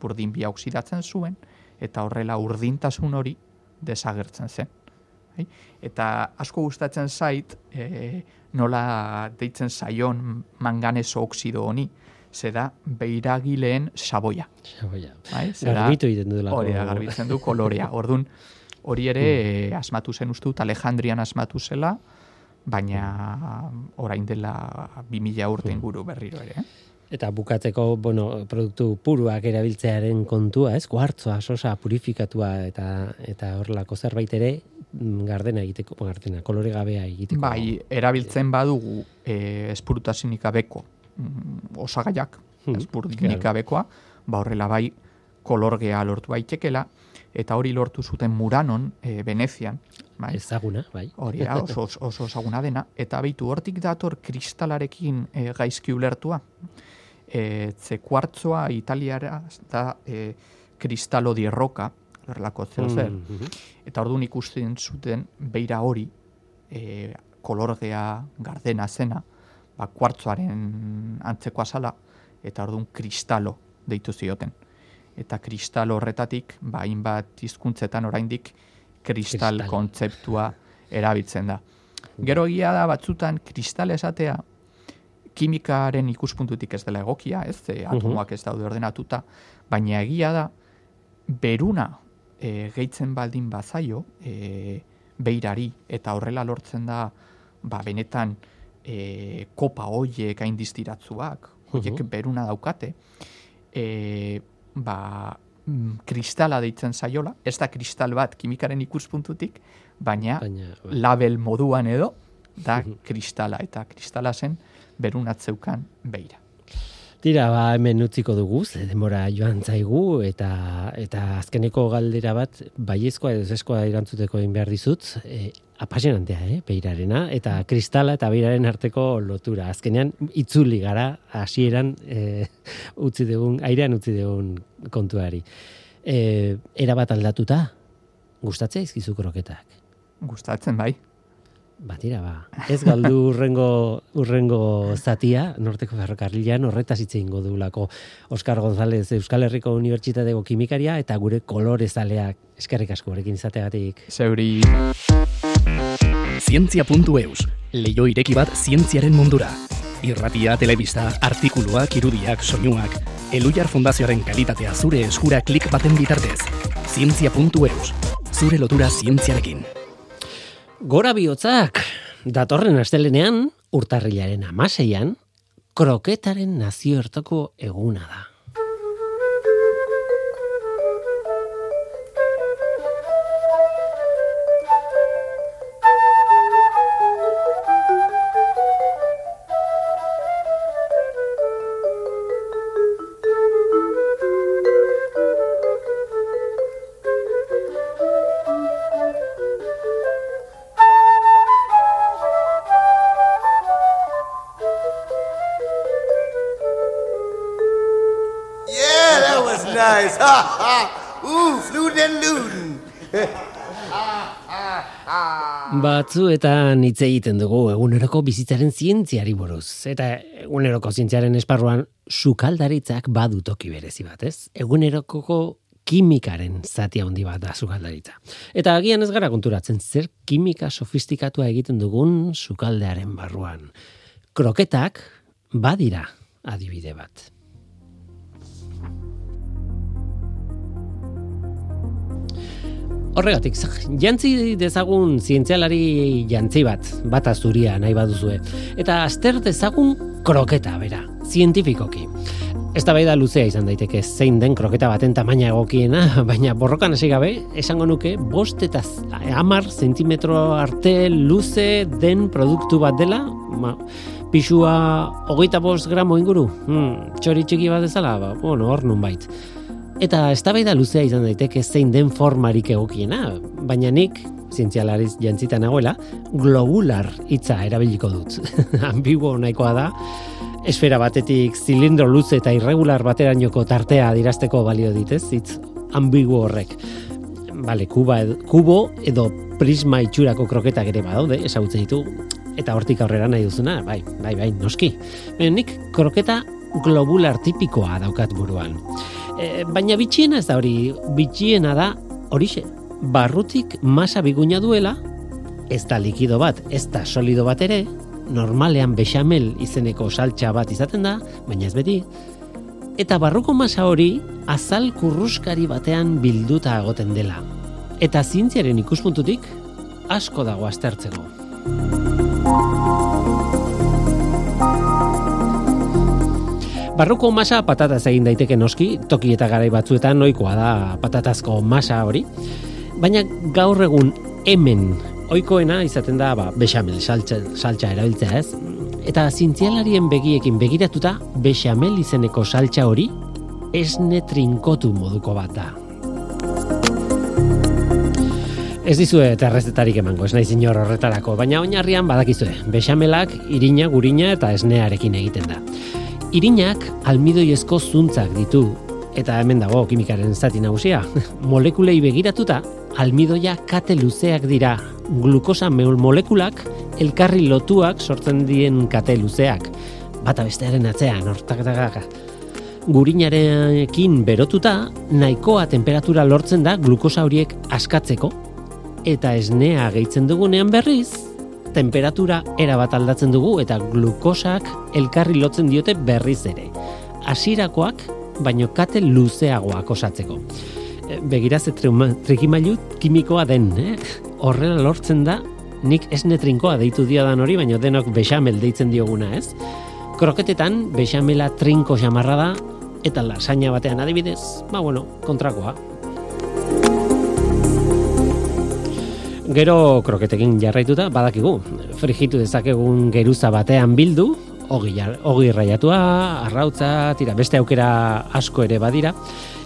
burdin bia oksidatzen zuen, eta horrela urdintasun hori desagertzen zen. Bai? Eta asko gustatzen zait, e, nola deitzen zaion manganeso oksido honi, ze da beiragileen saboia. Xaboia. Bai? Ze da- Garbitu egiten duelako. Hori da, garbitzen du kolorea. Ordun hori ere eh, asmatu zen uste dut Alejandrian asmatu zela, baina orain dela 2000 urte inguru berriro ere. Eh? Eta bukatzeko, bueno, produktu puruak erabiltzearen kontua, ez? Kuartzoa, sosa, purifikatua eta eta horrelako zerbait ere mm, gardena egiteko, gardena, kolore gabea egiteko. Bai, erabiltzen badugu e, espurutasinik gabeko mm, osagaiak, Hmm, espurutinik claro. gabekoa, ba horrela bai kolorgea lortu baitekela, eta hori lortu zuten Muranon, e, Venezian, bai, Ezaguna, bai. hori da, oso, oso, oso ezaguna dena, eta beitu hortik dator kristalarekin e, gaizki ulertua. E, ze kuartzoa italiara da e, kristalo di roca, horrelako zeo zer, Mhm. Eta orduan ikusten zuten beira hori, e, kolorgea gardena zena, ba, kuartzoaren antzeko azala, eta orduan kristalo deitu zioten. Eta kristalo horretatik, ba, hainbat hizkuntzetan oraindik kristal Kristal. kontzeptua erabiltzen da. Gero egia da batzutan kristal esatea kimikaren ikuspuntutik ez dela egokia, ez, ze atomoak ez daude ordenatuta, baina egia da beruna e, gehitzen baldin bazaio e, beirari eta horrela lortzen da ba, benetan e, kopa hoiek hain diztiratzuak, hoiek Mhm. beruna daukate, e, ba, mm, kristala deitzen zaiola, ez da kristal bat kimikaren ikuspuntutik, baina Baina, bai. label moduan edo, da Mhm. kristala, eta kristala zen berunatzeukan beira. Tira, ba, hemen utziko dugu, ze denbora joan zaigu, eta eta azkeneko galdera bat, baiezkoa edo ezezkoa erantzuteko egin behar dizut, e, apasionantea, eh, beirarena, eta kristala eta beiraren arteko lotura. Azkenean, itzuli gara, hasieran e, utzi dugun, airean utzi dugun kontuari. E, era bat aldatuta, gustatzea izkizu kroketak. Gustatzen bai. Ba, tira, ba. Ez galdu urrengo, urrengo zatia, Norteko Ferrokarrilan, horretaz hitz egingo dugulako Oskar González Euskal Herriko Unibertsitateko kimikaria eta gure kolorezaleak eskerrik asko gurekin izateagatik. Zeuri Zientzia.eus, leio ireki bat zientziaren mundura. Irratia, telebista, artikuluak, irudiak, soinuak, Elujar Fundazioaren kalitatea zure eskura klik baten bitartez. Zientzia.eus, zure lotura zientziarekin. Gora bihotzak, datorren astelenean, urtarrilaren amaseian, kroketaren nazioertoko eguna da. Batzuetan hitz egiten dugu eguneroko bizitzaren zientziari buruz. Eta eguneroko zientziaren esparruan sukaldaritzak badu toki berezi bat, ez? Egunerokoko kimikaren zati handi bat da sukaldaritza. Eta agian ez gara konturatzen zer kimika sofistikatua egiten dugun sukaldearen barruan. Kroketak badira adibide bat. Horregatik, jantzi dezagun zientzialari jantzi bat, bata zuria nahi baduzue. Eta azter dezagun kroketa, bera, zientifikoki. Eztabaida luzea izan daiteke zein den kroketa baten tamaina egokiena, baina borrokan hasi gabe, esango nuke bost eta hamar zentimetro arte luze den produktu bat dela, ma, pixua hogeita bost gramo inguru, hmm, txori txiki bat ezala, ba, bueno, hor nun bait. Eta eztabaida luzea izan daiteke zein den formarik egokiena, baina nik, zientzialariz jantzita nagoela, globular hitza erabiliko dut. Ambiguo nahikoa da, esfera batetik zilindro luze eta irregular baterainoko tartea adirazteko balio ditez, hitz ambiguo horrek. Bale, kuba edo, kubo edo prisma itxurako kroketak ere badaude, ezagutzen ditu, eta hortik aurrera nahi duzuna, bai, bai, bai, noski. Baina nik kroketa globular tipikoa daukat buruan. E, baina bitxiena ez da hori, bitxiena da horixe, barrutik masa biguna duela, ez da likido bat, ez da solido bat ere, normalean bechamel izeneko saltxa bat izaten da, baina ez beti, eta barruko masa hori azal kurruskari batean bilduta egoten dela. Eta zientziaren ikuspuntutik asko dago aztertzeko. Barruko masa patataz egin daiteke noski, toki eta garai batzuetan noikoa da patatazko masa hori. Baina gaur egun hemen ohikoena izaten da ba, bechamel saltza, saltza erabiltzea ez. Eta zientzialarien begiekin begiratuta bechamel izeneko saltza hori esne trinkotu moduko bat da. Ez dizue errezetarik emango, ez naiz inor horretarako, baina oinarrian badakizue, bexamelak irina, gurina eta esnearekin egiten da. Irinak almidoiezko zuntzak ditu, eta hemen dago kimikaren zati nagusia. Molekulei begiratuta, almidoia kate luzeak dira, glukosa meul molekulak elkarri lotuak sortzen dien kate luzeak. Bata bestearen atzean, hortak Gurinarekin berotuta, nahikoa temperatura lortzen da glukosa horiek askatzeko, eta esnea gehitzen dugunean berriz, temperatura erabat aldatzen dugu eta glukosak elkarri lotzen diote berriz ere. Hasirakoak baino kate luzeagoak osatzeko. E, Begira ze trauma- trikimailu kimikoa den, eh? Horrela lortzen da nik esne trinkoa deitu diodan hori, baino denok bexamel deitzen dioguna, ez? Kroketetan bexamela trinko xamarra da eta lasaina batean adibidez, ba bueno, kontrakoa. Gero kroketekin jarraituta badakigu, frijitu dezakegun geruza batean bildu, ogi, ogi raiatua, arrautza, tira, beste aukera asko ere badira,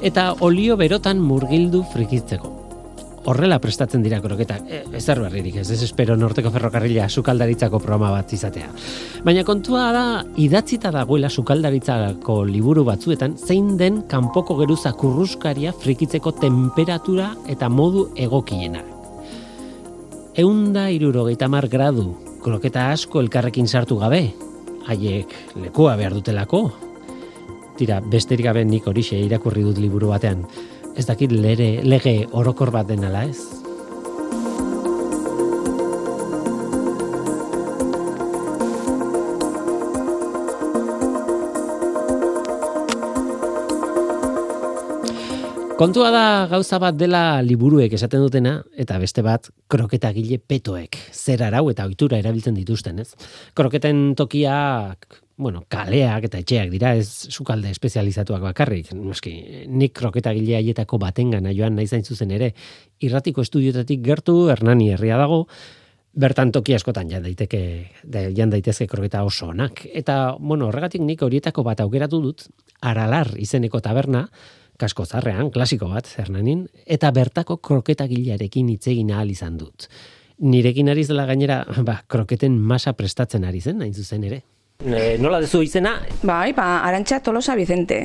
eta olio berotan murgildu frikitzeko. Horrela prestatzen dira kroketak, e, ezer berririk ez, ez espero norteko ferrokarrila sukaldaritzako programa bat izatea. Baina kontua da, idatzita dagoela sukaldaritzako liburu batzuetan, zein den kanpoko geruza kurruskaria frikitzeko temperatura eta modu egokiena. Eunda irurogeita mar gradu, kroketa asko elkarrekin sartu gabe, haiek lekua behar dutelako. Tira, besterik gabe nik horixe irakurri dut liburu batean. Ez dakit lere, lege orokor bat den ala ez. Kontua da gauza bat dela liburuek esaten dutena, eta beste bat kroketagile petoek, zer arau eta ohitura erabiltzen dituzten, ez? Kroketen tokiak, bueno, kaleak eta etxeak dira, ez sukalde espezializatuak bakarrik. Noski, nik kroketagile haietako batengana joan naiz hain zuzen ere, irratiko estudiotatik gertu, Hernani herria dago, bertan toki askotan jan daiteke da, jan daitezke kroketa oso onak. Eta, bueno, horregatik nik horietako bat aukeratu dut, Aralar izeneko taberna, kasko zarrean, klasiko bat, Hernanin, eta bertako kroketagilearekin hitz egin ahal izan dut. Nirekin ari zela gainera, ba, kroketen masa prestatzen ari zen, hain zuzen ere. E, nola dezu izena, Bai, ba, Arantxa Tolosa Vicente.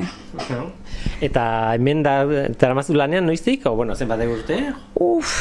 eta hemen da, teramazu lanean noiztik, o, bueno, zenbat urte? Uf,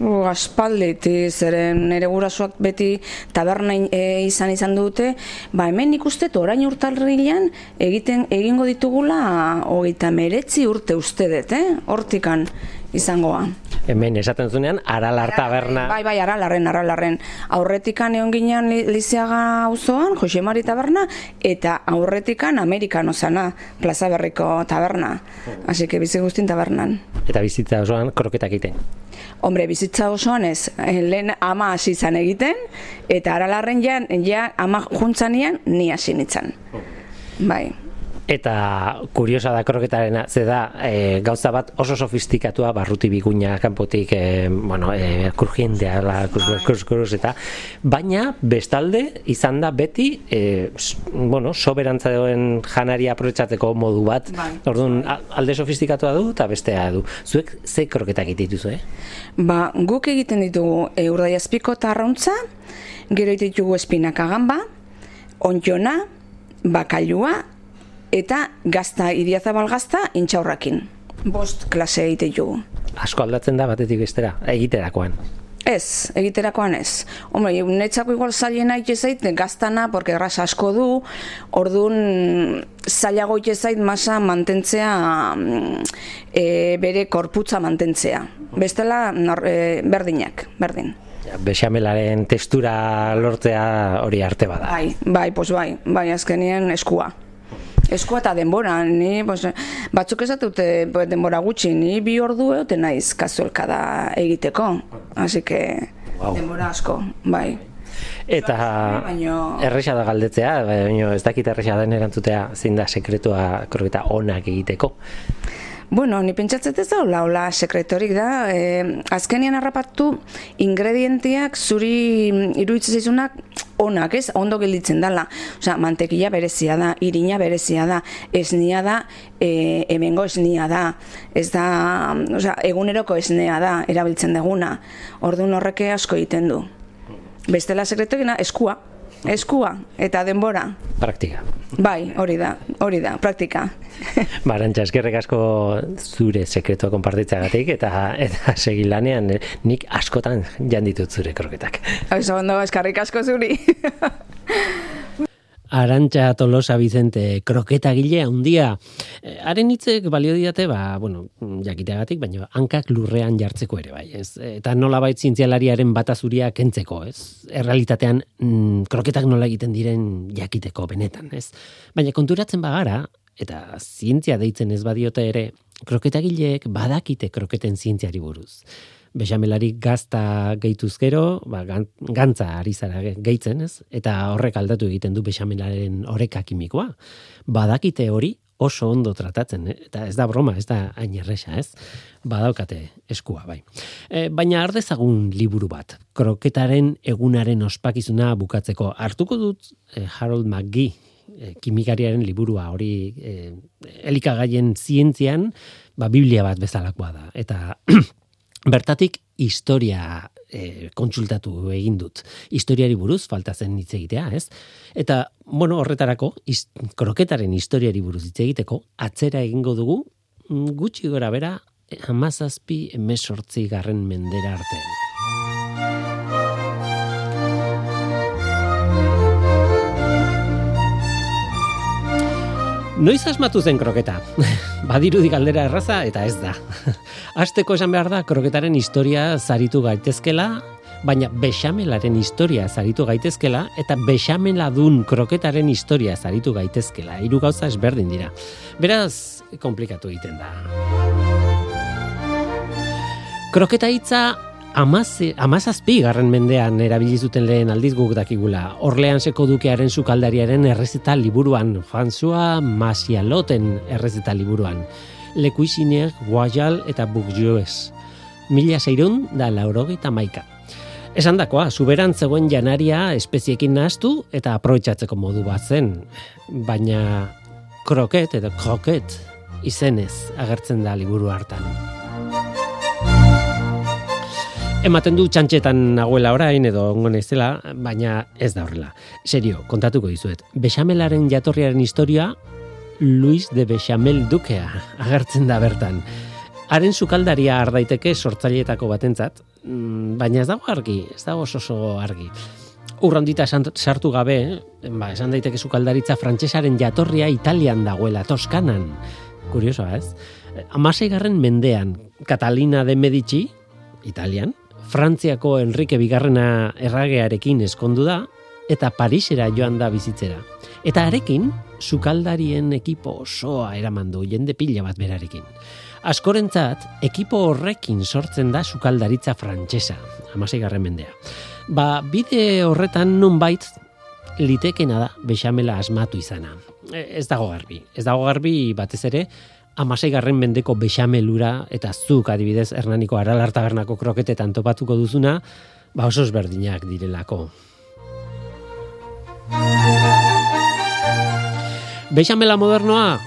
aspalditi, zeren nire gurasoak beti taberna e, izan izan dute, ba hemen nik uste dut orain urtarrilan egiten egingo ditugula hogeita meretzi urte uste dut, eh? Hortikan izangoa. Hemen esaten zunean, Aralar taberna. Bai, bai, aralarren, aralarren. Aurretikan egon ginen Li- Lizeaga auzoan, Jose Mari taberna, eta aurretikan Amerikano zana, Plaza Berriko taberna. Así que bizi guztin tabernan. Eta bizitza osoan kroketak egiten. Hombre, bizitza osoan ez, eh, lehen ama hasi izan egiten, eta aralarren ja, ja ama juntzanean ni hasi nintzen. Bai. Eta kuriosa da kroketarena, ze da, e, gauza bat oso sofistikatua barruti biguina kanpotik, e, bueno, e, kurjiendea, la, kurus, kurus, eta, baina bestalde izan da beti, e, bueno, soberantza duen janaria aprobetxatzeko modu bat, Bai. orduan alde sofistikatua du eta bestea du. Zuek ze kroketak dituzu, eh? Ba, guk egiten ditugu e, urdaiazpiko eta arrauntza, gero ditugu espinaka gamba, ontjona, bakailua, eta gazta, idiazabal gazta, intxaurrakin. Bost klase egiten ditugu. Asko aldatzen da batetik bestera, egiterakoan. Ez, egiterakoan ez. Hombre, netzako igual zailena ite zait gaztana, porque erraz asko du, orduan zailago ite zait masa mantentzea, mm, e, bere korputza mantentzea. Bestela, nor, e, berdinak, berdin. Bexamelaren testura lortzea hori arte bada. Bai, bai, pues bai, bai, azkenien eskua. Eskua eta denbora, ni, pues, batzuk esate dute denbora gutxi, ni bi ordu egote naiz kazuelkada egiteko. Así que, Wow. denbora asko, bai. Eta Baino- erresa da galdetzea, baina ez dakit erresa den erantzutea zein da sekretua kroketa onak egiteko. Bueno, ni pentsatzen ez da, hola, sekretorik da, eh, azkenian harrapatu ingredientiak zuri mm, iruditzen zaizunak onak, ez? Ondo gelditzen dala. Osea, mantekila berezia da, irina berezia da, esnia da, eh, hemengo esnia da. Ez da, mm, osea, eguneroko esnea da, erabiltzen deguna. Orduan horreke asko egiten du. Bestela sekretorina, eskua. Eskua eta denbora. Praktika. Bai, hori da, hori da, praktika. Barantxa, eskerrek asko zure sekretua konpartitzeagatik eta eta segi lanean eh, nik askotan jan ditut zure kroketak. Oso ondo, eskarrik asko zuri. Arantxa Tolosa Vicente, kroketagile handia. Eh, Haren hitzek balio diate, ba, bueno, jakiteagatik, baina hankak lurrean jartzeko ere bai, ez? Eta nolabait zientzialariaren batazuria kentzeko, ez? Errealitatean mm, kroketak nola egiten diren jakiteko benetan, ez? Baina konturatzen bagara, eta zientzia deitzen ez badiote ere, kroketagileek badakite kroketen zientziari buruz. Bexamelari gazta gehituz gero, ba, gan- gantza ari zara ge- gehitzen, ez? Eta horrek aldatu egiten du bexamelaren oreka kimikoa. Badakite hori oso ondo tratatzen, eh? eta ez da broma, ez da hain erresa, ez? Badaukate eskua, bai. E, baina ardezagun liburu bat, kroketaren egunaren ospakizuna bukatzeko hartuko dut eh, Harold McGee, eh, kimikariaren liburua hori eh, elikagaien zientzian, ba, biblia bat bezalakoa da. Eta bertatik historia e, kontsultatu egin dut. Historiari buruz falta zen hitz egitea, ez? Eta, bueno, horretarako, is, kroketaren historiari buruz hitz egiteko, atzera egingo dugu, mm, gutxi gora bera, amazazpi emesortzi garren mendera arte. Noiz asmatu zen kroketa? Badirudi galdera erraza eta ez da. Azteko esan behar da kroketaren historia zaritu gaitezkela, baina bexamelaren historia zaritu gaitezkela eta bexamela dun kroketaren historia zaritu gaitezkela. Hiru gauza ezberdin dira. Beraz, komplikatu egiten da. Kroketa hitza amazazpi garren mendean erabili zuten lehen aldiz guk dakigula. Orleanseko dukearen sukaldariaren errezeta liburuan, François Masialoten errezeta liburuan. Le Cuisinier, Guayal eta Bourgeois. Mila zeirun da laurogeita maika. Esan dakoa, zuberan zegoen janaria espeziekin nahaztu eta aprobetxatzeko modu bat zen. Baina kroket edo kroket izenez agertzen da liburu hartan. Ematen du txantxetan nagoela orain edo ongo naizela, baina ez da horrela. Serio, kontatuko dizuet. Bexamelaren jatorriaren historia Luis de Bechamel dukea agertzen da bertan. Haren sukaldaria ardaiteke sortzailetako batentzat, mm, baina ez dago argi, ez dago oso argi. Urrondita sartu gabe, ba, esan daiteke sukaldaritza frantsesaren jatorria Italian dagoela, Toskanan. Kuriosoa, ez? Amaseigarren mendean, Catalina de Medici, Italian, Frantziako Enrique Bigarrena erragearekin eskondu da, eta Parisera joan da bizitzera. Eta arekin, sukaldarien ekipo osoa eraman du jende pila bat berarekin. Askorentzat, ekipo horrekin sortzen da sukaldaritza frantsesa, amaseigarren mendea. Ba, bide horretan nunbait litekena da bexamela asmatu izana. e, ez dago garbi. Ez dago garbi batez ere, amasei garren mendeko bexamelura eta zuk adibidez Hernaniko Aralar Tabernako kroketetan topatuko duzuna, ba oso ezberdinak direlako. Bexamela modernoa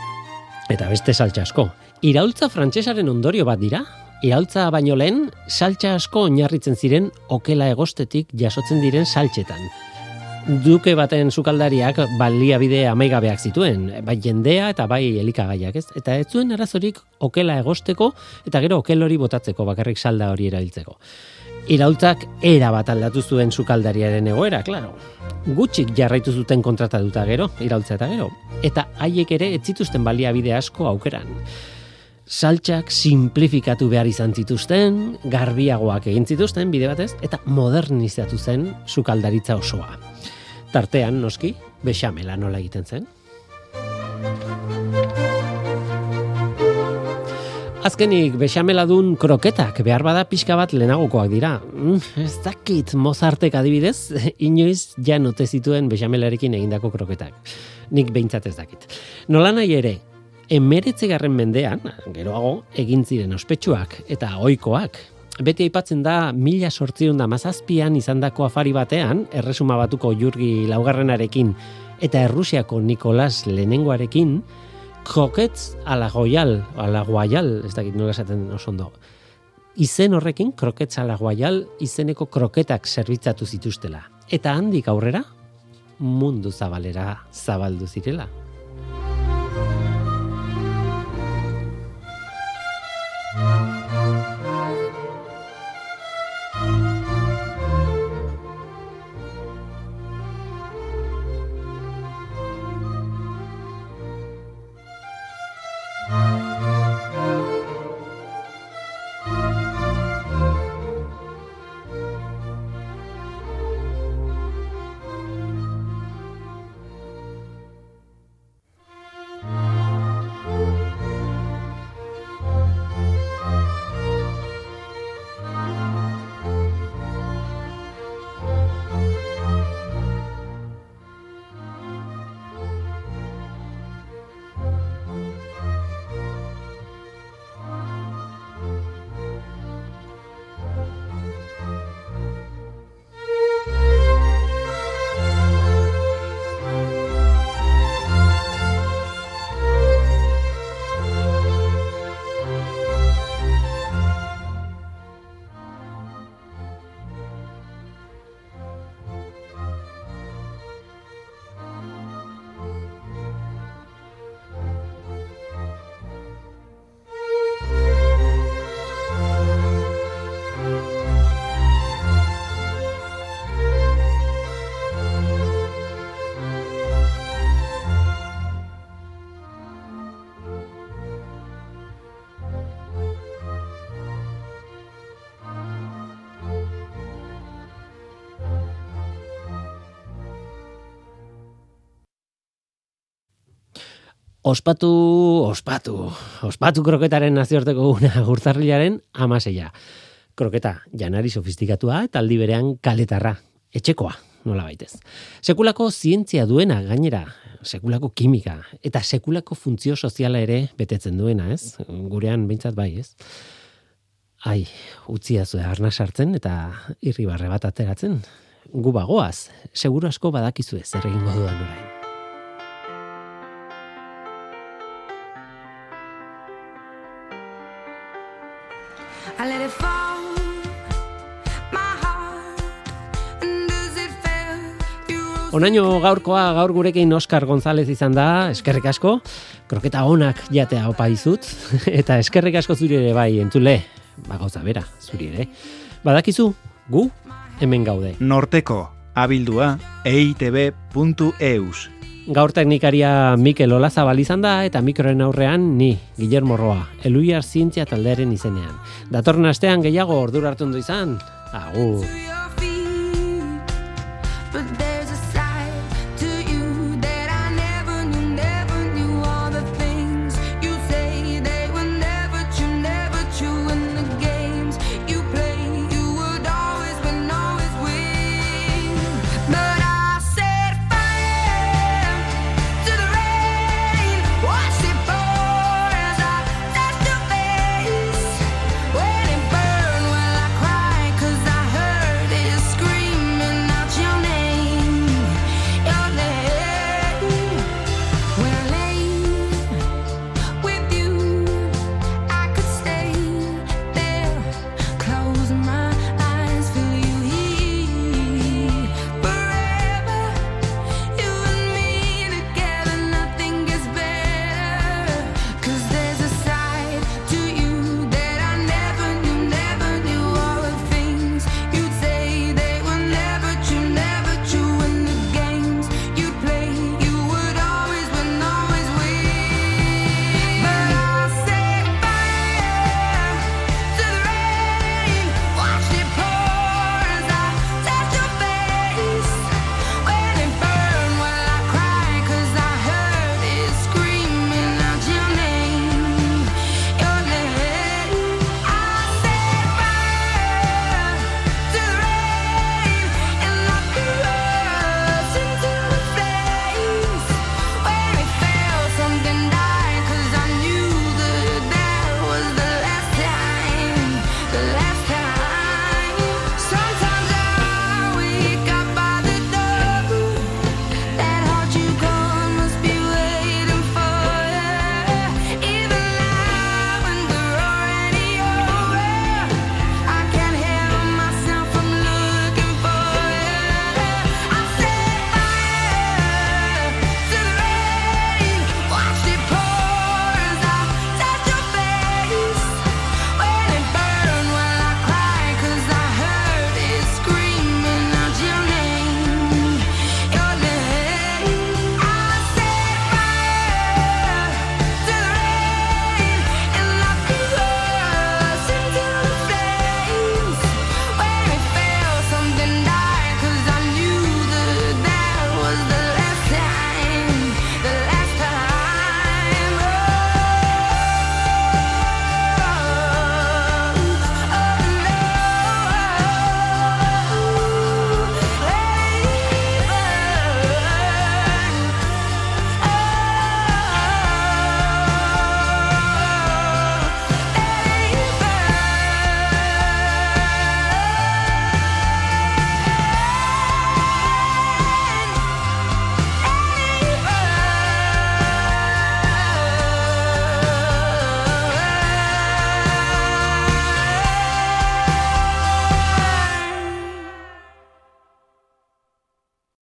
eta beste saltsa asko. Iraultza frantsesaren ondorio bat dira. Iraultza baino lehen saltsa asko oinarritzen ziren okela egostetik jasotzen diren saltxetan. Duke baten sukaldariak baliabide amaigabeak zituen, bai jendea eta bai elikagaiak, ez? Eta ez zuen arazorik okela egosteko eta gero okel hori botatzeko bakarrik salda hori erabiltzeko. Iraultzak era bat aldatu zuen sukaldariaren egoera, claro. Gutxik jarraitu zuten kontratatuta gero, iraultza eta gero. Eta haiek ere ez zituzten baliabide asko aukeran. Saltxak simplifikatu behar izan zituzten, garbiagoak egin zituzten bide batez, eta modernizatu zen sukaldaritza osoa. Tartean, noski, bexamela nola egiten zen. Azkenik, bexameladun kroketak behar bada pixka bat lehenagokoak dira. Mm, ez dakit Mozartek adibidez, inoiz ja note zituen bexamelarekin egindako kroketak. Nik behintzat ez dakit. Nola nahi ere, emeretzegarren mendean, geroago, egin ziren ospetsuak eta oikoak. Beti aipatzen da mila sortzion da mazazpian izandako afari batean, erresuma batuko jurgi laugarrenarekin eta Errusiako Nikolas lehenengoarekin, kroketz ala goial, ala guaial, ez dakit nola esaten oso ondo. Izen horrekin, kroketz ala guaial, izeneko kroketak zerbitzatu zituztela. Eta handik aurrera, mundu zabalera zabaldu zirela. Ospatu, ospatu, ospatu kroketaren nazioarteko una urtarrilaren amaseia. Kroketa janari sofistikatua eta aldi berean kaletarra, etxekoa, nola baitez. Sekulako zientzia duena gainera, sekulako kimika, eta sekulako funtzio soziala ere betetzen duena, ez? Gurean behintzat bai, ez? Ai, utzia zuen arna sartzen eta irribarre bat ateratzen. Gu bagoaz, seguru asko badakizue zer egingo dudan orain. Onaino gaurkoa gaur gurekin Oscar González izan da, eskerrik asko, kroketa onak jatea opa dizut, eta eskerrik asko zuri ere bai, entzule, ba gauza bera, zuri ere. Badakizu, gu, hemen gaude. Norteko, abildua, eitb.eus. Gaur teknikaria Mikel Olazabal izan da, eta mikroen aurrean ni, Guillermo Roa, eluiar zientzia taldearen izenean. Datorren astean gehiago ordura hartu izan, agur.